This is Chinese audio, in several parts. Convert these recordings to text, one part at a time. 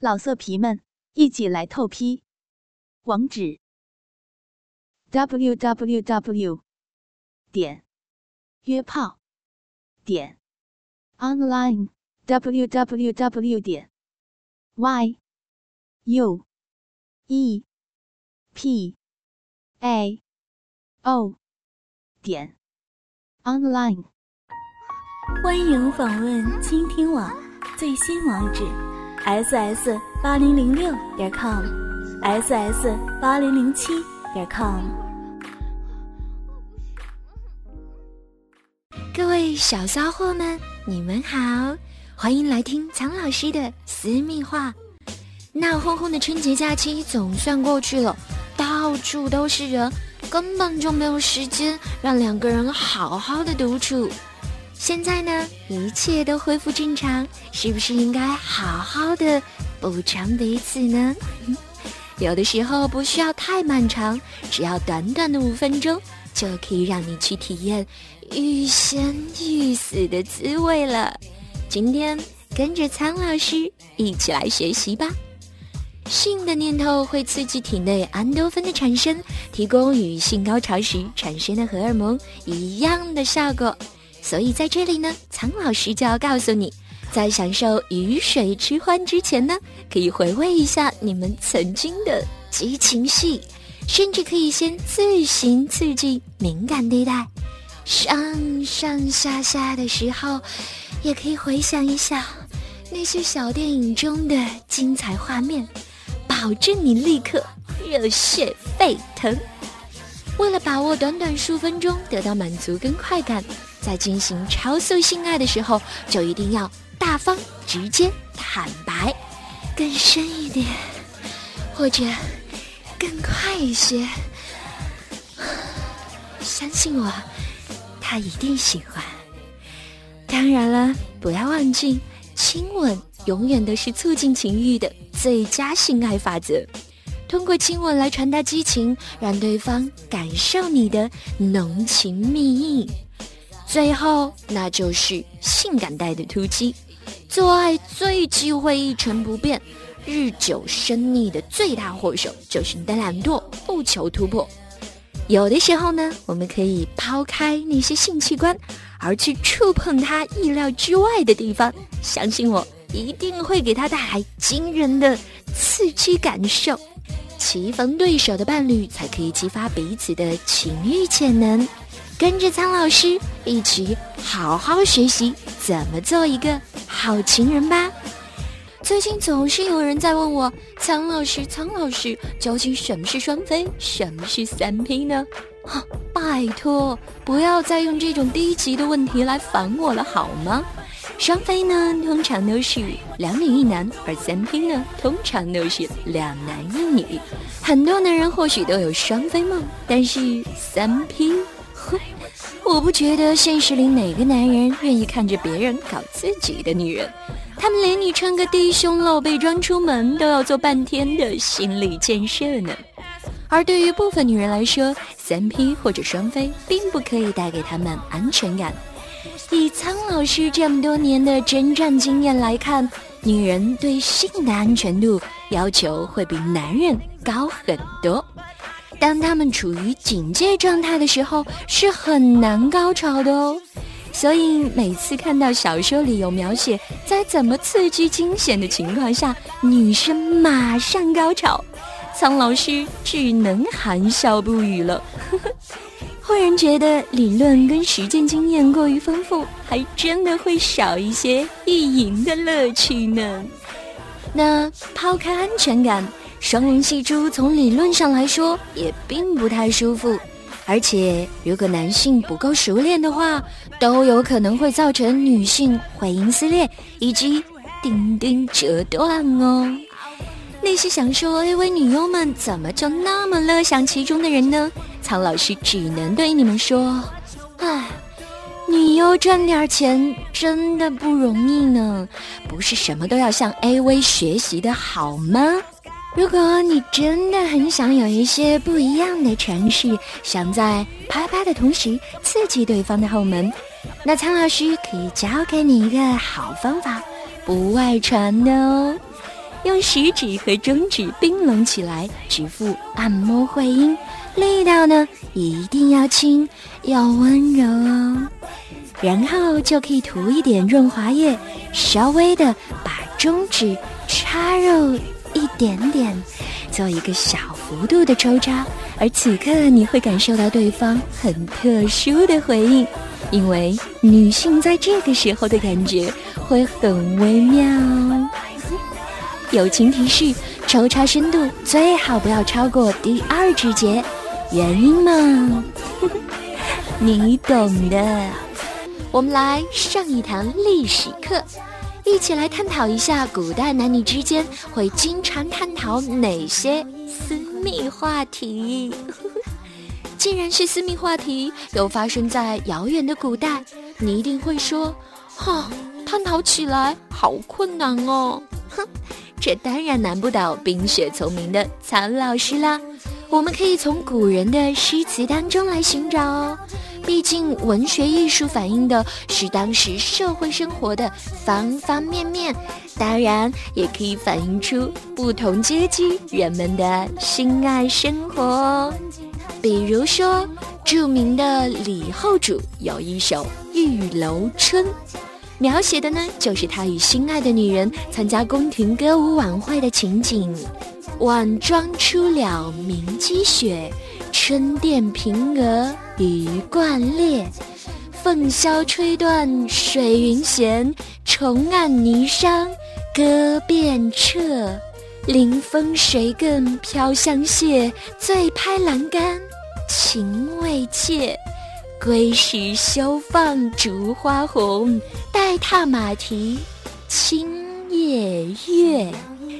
老色皮们，一起来透批！网址：w w w 点约炮点 online w w w 点 y u e p a o 点 online。欢迎访问倾听网最新网址：ss 八零零六点 com，ss 八零零七点 com。各位小骚货们，你们好，欢迎来听苍老师的私密话。闹哄哄的春节假期总算过去了，到处都是人，根本就没有时间让两个人好好的独处。现在呢，一切都恢复正常，是不是应该好好的补偿彼此呢？有的时候不需要太漫长，只要短短的五分钟，就可以让你去体验欲仙欲死的滋味了。今天跟着苍老师一起来学习吧。性的念头会刺激体内安多芬的产生，提供与性高潮时产生的荷尔蒙一样的效果。所以在这里呢，苍老师就要告诉你，在享受鱼水之欢之前呢，可以回味一下你们曾经的激情戏，甚至可以先自行刺激敏感地带，上上下下的时候，也可以回想一下那些小电影中的精彩画面，保证你立刻热血沸腾。为了把握短短数分钟得到满足跟快感。在进行超速性爱的时候，就一定要大方、直接、坦白，更深一点，或者更快一些。相信我，他一定喜欢。当然了，不要忘记，亲吻永远都是促进情欲的最佳性爱法则。通过亲吻来传达激情，让对方感受你的浓情蜜意。最后，那就是性感带的突击。做爱最忌讳一成不变，日久生腻的最大祸首就是你的懒惰，不求突破。有的时候呢，我们可以抛开那些性器官，而去触碰他意料之外的地方。相信我，一定会给他带来惊人的刺激感受。棋逢对手的伴侣，才可以激发彼此的情欲潜能。跟着苍老师一起好好学习怎么做一个好情人吧。最近总是有人在问我，苍老师，苍老师，究竟什么是双飞，什么是三 P 呢？哈，拜托，不要再用这种低级的问题来烦我了，好吗？双飞呢，通常都是两女一男，而三 P 呢，通常都是两男一女。很多男人或许都有双飞梦，但是三 P。我不觉得现实里哪个男人愿意看着别人搞自己的女人，他们连你穿个低胸露背装出门都要做半天的心理建设呢。而对于部分女人来说，三 P 或者双飞并不可以带给他们安全感。以苍老师这么多年的征战经验来看，女人对性的安全度要求会比男人高很多。当他们处于警戒状态的时候，是很难高潮的哦。所以每次看到小说里有描写，在怎么刺激惊险的情况下，女生马上高潮，苍老师只能含笑不语了。忽然觉得理论跟实践经验过于丰富，还真的会少一些意淫的乐趣呢。那抛开安全感。双人戏珠从理论上来说也并不太舒服，而且如果男性不够熟练的话，都有可能会造成女性会阴撕裂以及丁丁折断哦。那些想说 AV 女优们怎么就那么乐享其中的人呢？苍老师只能对你们说：唉，女优赚点钱真的不容易呢，不是什么都要向 AV 学习的好吗？如果你真的很想有一些不一样的尝试，想在啪啪的同时刺激对方的后门，那苍老师可以教给你一个好方法，不外传的哦。用食指和中指并拢起来，指腹按摩会阴，力道呢一定要轻，要温柔哦。然后就可以涂一点润滑液，稍微的把中指插入一点点，做一个小幅度的抽插。而此刻你会感受到对方很特殊的回应，因为女性在这个时候的感觉会很微妙。友情提示：抽插深度最好不要超过第二指节，原因嘛，你懂的。我们来上一堂历史课，一起来探讨一下古代男女之间会经常探讨哪些私密话题。既然是私密话题，又发生在遥远的古代，你一定会说：“哈，探讨起来好困难哦。”哼，这当然难不倒冰雪聪明的曹老师啦。我们可以从古人的诗词当中来寻找哦。毕竟，文学艺术反映的是当时社会生活的方方面面，当然也可以反映出不同阶级人们的心爱生活。比如说，著名的李后主有一首《玉楼春》，描写的呢就是他与心爱的女人参加宫廷歌舞晚会的情景。晚妆初了明积雪，春殿平娥。鱼贯裂，凤箫吹断水云闲。重按霓裳歌遍彻，临风谁更飘香榭？醉拍栏杆情未切，归时休放烛花红。待踏马蹄轻夜月。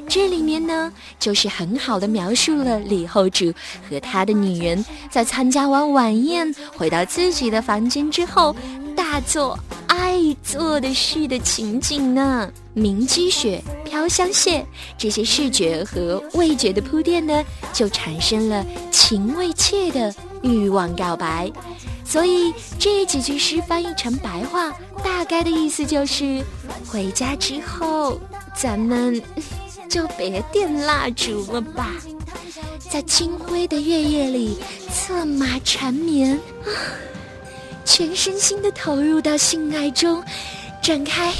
这里面呢，就是很好的描述了李后主和他的女人在参加完晚宴回到自己的房间之后，大做爱做的事的情景呢。明积雪，飘香榭，这些视觉和味觉的铺垫呢，就产生了情未切的欲望告白。所以这几句诗翻译成白话，大概的意思就是：回家之后，咱们。就别点蜡烛了吧，在清辉的月夜里策马缠绵，全身心的投入到性爱中，展开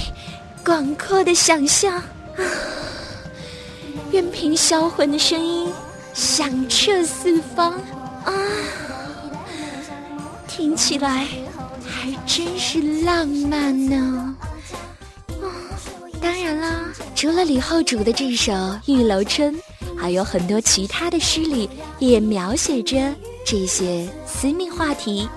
广阔的想象。任凭销魂的声音响彻四方，啊，听起来还真是浪漫呢。当然啦，除了李后主的这首《玉楼春》，还有很多其他的诗里也描写着这些私密话题。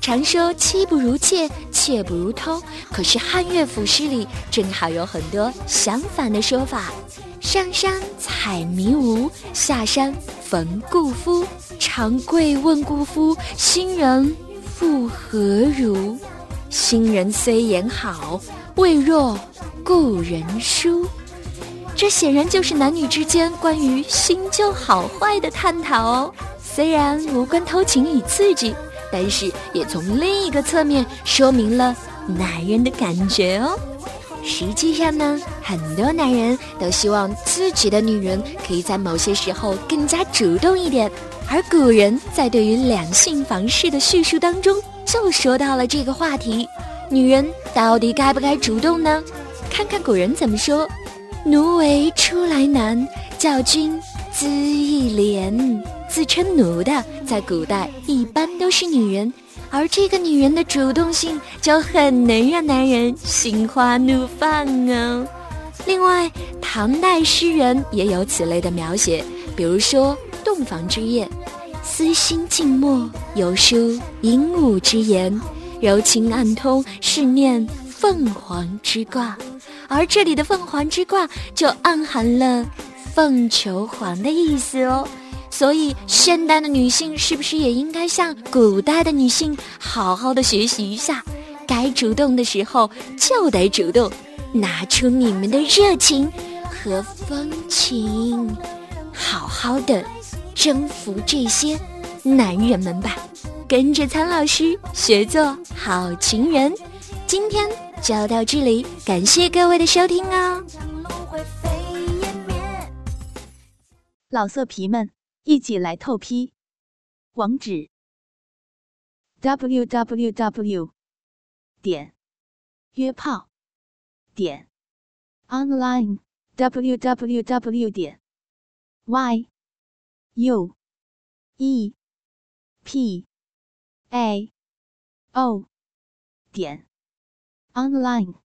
常说妻不如妾，妾不如偷，可是汉乐府诗里正好有很多相反的说法：上山采迷芜，下山逢故夫。长跪问故夫，新人复何如？新人虽言好，未若。故人书，这显然就是男女之间关于新旧好坏的探讨哦。虽然无关偷情与刺激，但是也从另一个侧面说明了男人的感觉哦。实际上呢，很多男人都希望自己的女人可以在某些时候更加主动一点，而古人在对于两性房事的叙述当中就说到了这个话题：女人到底该不该主动呢？看看古人怎么说：“奴为出来难，教君恣一帘。”自称奴的，在古代一般都是女人，而这个女人的主动性就很能让男人心花怒放哦。另外，唐代诗人也有此类的描写，比如说《洞房之夜》：“思心静默，有书鹦鹉之言，柔情暗通，是念凤凰之卦。”而这里的凤凰之卦就暗含了凤求凰的意思哦，所以现代的女性是不是也应该向古代的女性好好的学习一下？该主动的时候就得主动，拿出你们的热情和风情，好好的征服这些男人们吧，跟着苍老师学做好情人，今天就到这里，感谢各位的收听哦。老色皮们一起来透批，网址 www 点约炮点 online www 点 y。U E. P. A. O. 点。Online。